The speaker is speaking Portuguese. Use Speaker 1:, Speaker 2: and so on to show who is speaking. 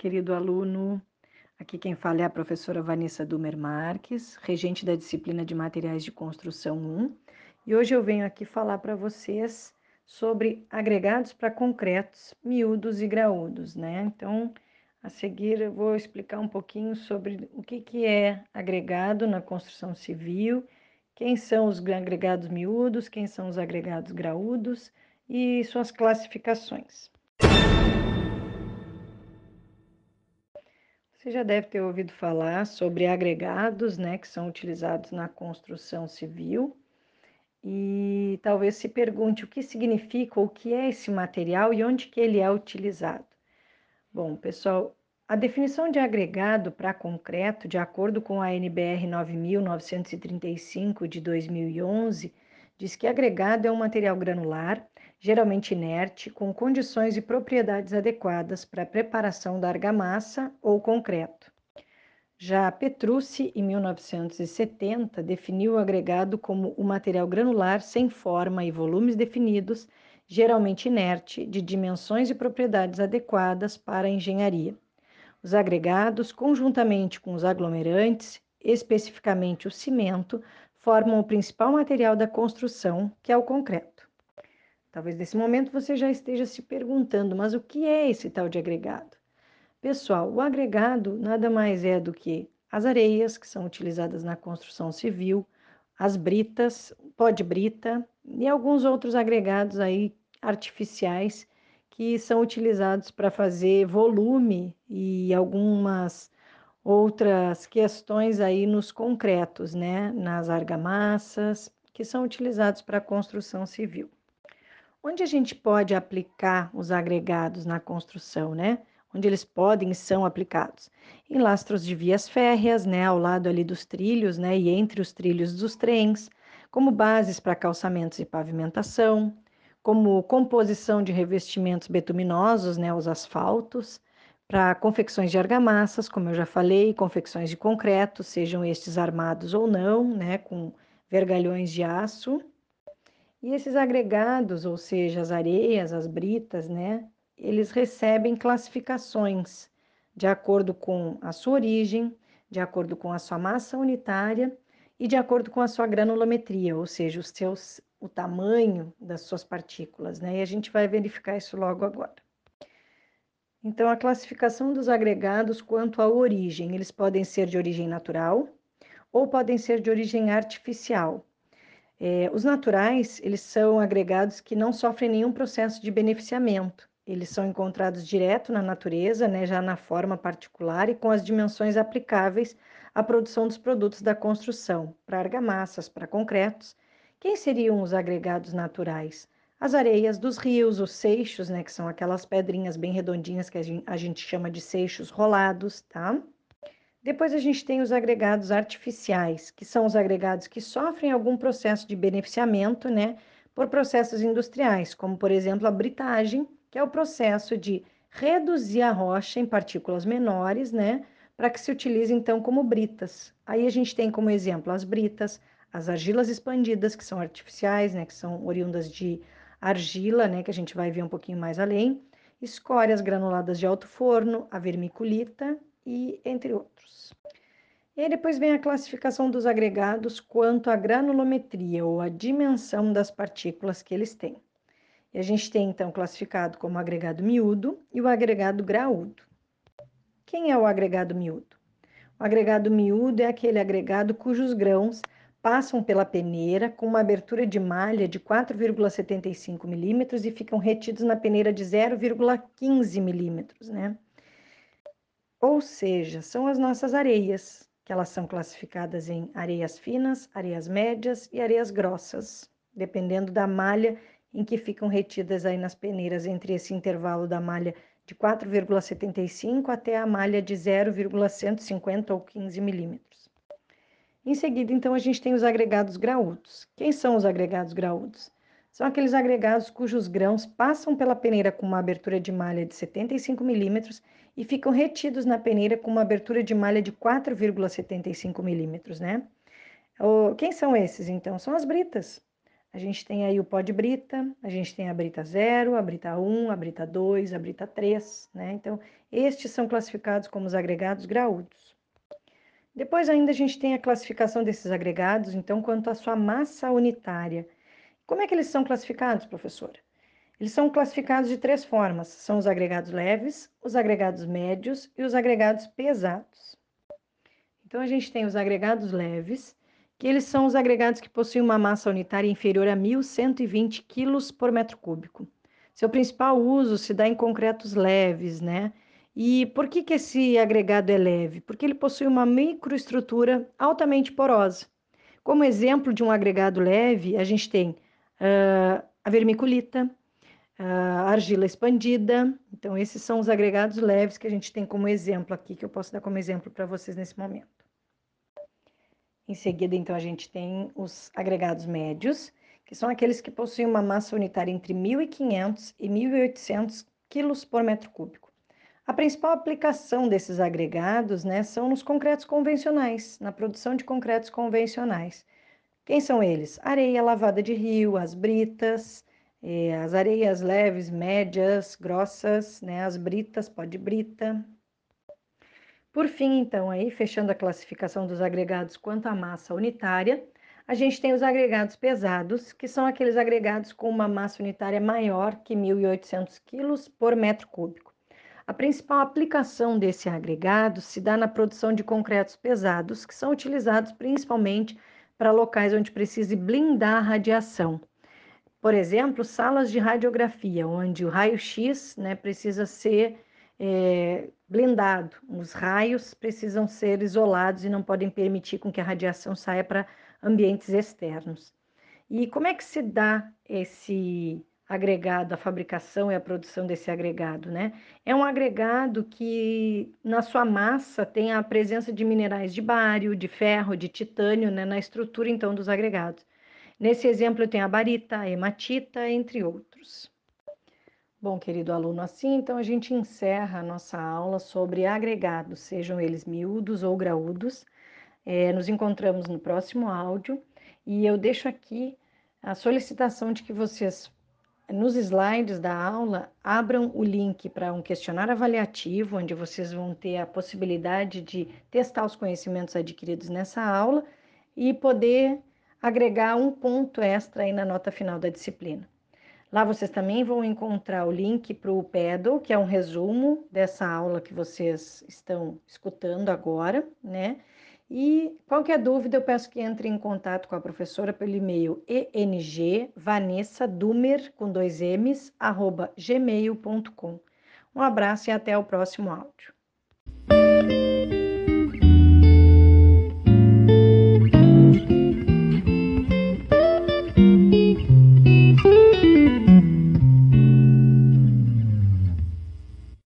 Speaker 1: querido aluno. Aqui quem fala é a professora Vanessa Dumer Marques, regente da disciplina de Materiais de Construção 1, e hoje eu venho aqui falar para vocês sobre agregados para concretos miúdos e graúdos, né? Então, a seguir eu vou explicar um pouquinho sobre o que, que é agregado na construção civil, quem são os agregados miúdos, quem são os agregados graúdos e suas classificações. Você já deve ter ouvido falar sobre agregados, né, que são utilizados na construção civil. E talvez se pergunte o que significa, o que é esse material e onde que ele é utilizado. Bom, pessoal, a definição de agregado para concreto, de acordo com a NBR 9935 de 2011, diz que agregado é um material granular geralmente inerte, com condições e propriedades adequadas para a preparação da argamassa ou concreto. Já Petrucci, em 1970, definiu o agregado como o material granular sem forma e volumes definidos, geralmente inerte, de dimensões e propriedades adequadas para a engenharia. Os agregados, conjuntamente com os aglomerantes, especificamente o cimento, formam o principal material da construção, que é o concreto. Talvez nesse momento você já esteja se perguntando, mas o que é esse tal de agregado? Pessoal, o agregado nada mais é do que as areias que são utilizadas na construção civil, as britas, pó de brita e alguns outros agregados aí artificiais que são utilizados para fazer volume e algumas outras questões aí nos concretos, né, nas argamassas, que são utilizados para a construção civil. Onde a gente pode aplicar os agregados na construção, né? Onde eles podem e são aplicados? Em lastros de vias férreas, né, ao lado ali dos trilhos, né, e entre os trilhos dos trens, como bases para calçamentos e pavimentação, como composição de revestimentos betuminosos, né, os asfaltos, para confecções de argamassas, como eu já falei, confecções de concreto, sejam estes armados ou não, né, com vergalhões de aço, e esses agregados, ou seja, as areias, as britas, né, eles recebem classificações de acordo com a sua origem, de acordo com a sua massa unitária e de acordo com a sua granulometria, ou seja, os seus, o tamanho das suas partículas, né? E a gente vai verificar isso logo agora. Então, a classificação dos agregados quanto à origem, eles podem ser de origem natural ou podem ser de origem artificial, é, os naturais, eles são agregados que não sofrem nenhum processo de beneficiamento. Eles são encontrados direto na natureza, né, já na forma particular e com as dimensões aplicáveis à produção dos produtos da construção, para argamassas, para concretos. Quem seriam os agregados naturais? As areias dos rios, os seixos, né, que são aquelas pedrinhas bem redondinhas que a gente, a gente chama de seixos rolados, tá? Depois a gente tem os agregados artificiais, que são os agregados que sofrem algum processo de beneficiamento, né, por processos industriais, como por exemplo a britagem, que é o processo de reduzir a rocha em partículas menores, né, para que se utilize então como britas. Aí a gente tem como exemplo as britas, as argilas expandidas, que são artificiais, né, que são oriundas de argila, né, que a gente vai ver um pouquinho mais além, escórias granuladas de alto forno, a vermiculita e entre outros. E depois vem a classificação dos agregados quanto à granulometria ou a dimensão das partículas que eles têm. E a gente tem então classificado como agregado miúdo e o agregado graúdo. Quem é o agregado miúdo? O agregado miúdo é aquele agregado cujos grãos passam pela peneira com uma abertura de malha de 4,75 milímetros e ficam retidos na peneira de 0,15 milímetros, né? Ou seja, são as nossas areias, que elas são classificadas em areias finas, areias médias e areias grossas, dependendo da malha em que ficam retidas aí nas peneiras entre esse intervalo da malha de 4,75 até a malha de 0,150 ou 15 milímetros. Em seguida, então, a gente tem os agregados graúdos. Quem são os agregados graúdos? São aqueles agregados cujos grãos passam pela peneira com uma abertura de malha de 75 milímetros e ficam retidos na peneira com uma abertura de malha de 4,75 milímetros, né? Quem são esses, então? São as britas. A gente tem aí o pó de brita, a gente tem a brita 0, a brita 1, a brita 2, a brita 3, né? Então, estes são classificados como os agregados graúdos. Depois ainda a gente tem a classificação desses agregados, então, quanto à sua massa unitária. Como é que eles são classificados, professora? Eles são classificados de três formas: são os agregados leves, os agregados médios e os agregados pesados. Então, a gente tem os agregados leves, que eles são os agregados que possuem uma massa unitária inferior a 1.120 kg por metro cúbico. Seu principal uso se dá em concretos leves, né? E por que, que esse agregado é leve? Porque ele possui uma microestrutura altamente porosa. Como exemplo de um agregado leve, a gente tem uh, a vermiculita, a argila expandida. Então, esses são os agregados leves que a gente tem como exemplo aqui, que eu posso dar como exemplo para vocês nesse momento. Em seguida, então, a gente tem os agregados médios, que são aqueles que possuem uma massa unitária entre 1.500 e 1.800 quilos por metro cúbico. A principal aplicação desses agregados né, são nos concretos convencionais, na produção de concretos convencionais. Quem são eles? Areia lavada de rio, as britas, eh, as areias leves, médias, grossas, né, as britas, pó de brita, por fim, então, aí fechando a classificação dos agregados quanto à massa unitária, a gente tem os agregados pesados, que são aqueles agregados com uma massa unitária maior que 1.800 kg por metro cúbico. A principal aplicação desse agregado se dá na produção de concretos pesados, que são utilizados principalmente para locais onde precise blindar a radiação. Por exemplo, salas de radiografia, onde o raio-x né, precisa ser é, blindado. Os raios precisam ser isolados e não podem permitir com que a radiação saia para ambientes externos. E como é que se dá esse agregado, a fabricação e a produção desse agregado, né? É um agregado que na sua massa tem a presença de minerais de bário, de ferro, de titânio, né, na estrutura então dos agregados. Nesse exemplo eu tenho a barita, a hematita, entre outros. Bom, querido aluno, assim então a gente encerra a nossa aula sobre agregados, sejam eles miúdos ou graúdos. É, nos encontramos no próximo áudio e eu deixo aqui a solicitação de que vocês, nos slides da aula, abram o link para um questionário avaliativo, onde vocês vão ter a possibilidade de testar os conhecimentos adquiridos nessa aula e poder agregar um ponto extra aí na nota final da disciplina. Lá vocês também vão encontrar o link para o PEDL, que é um resumo dessa aula que vocês estão escutando agora, né? E qualquer dúvida, eu peço que entre em contato com a professora pelo e-mail engvanessadumer, com dois M's, arroba gmail.com. Um abraço e até o próximo áudio.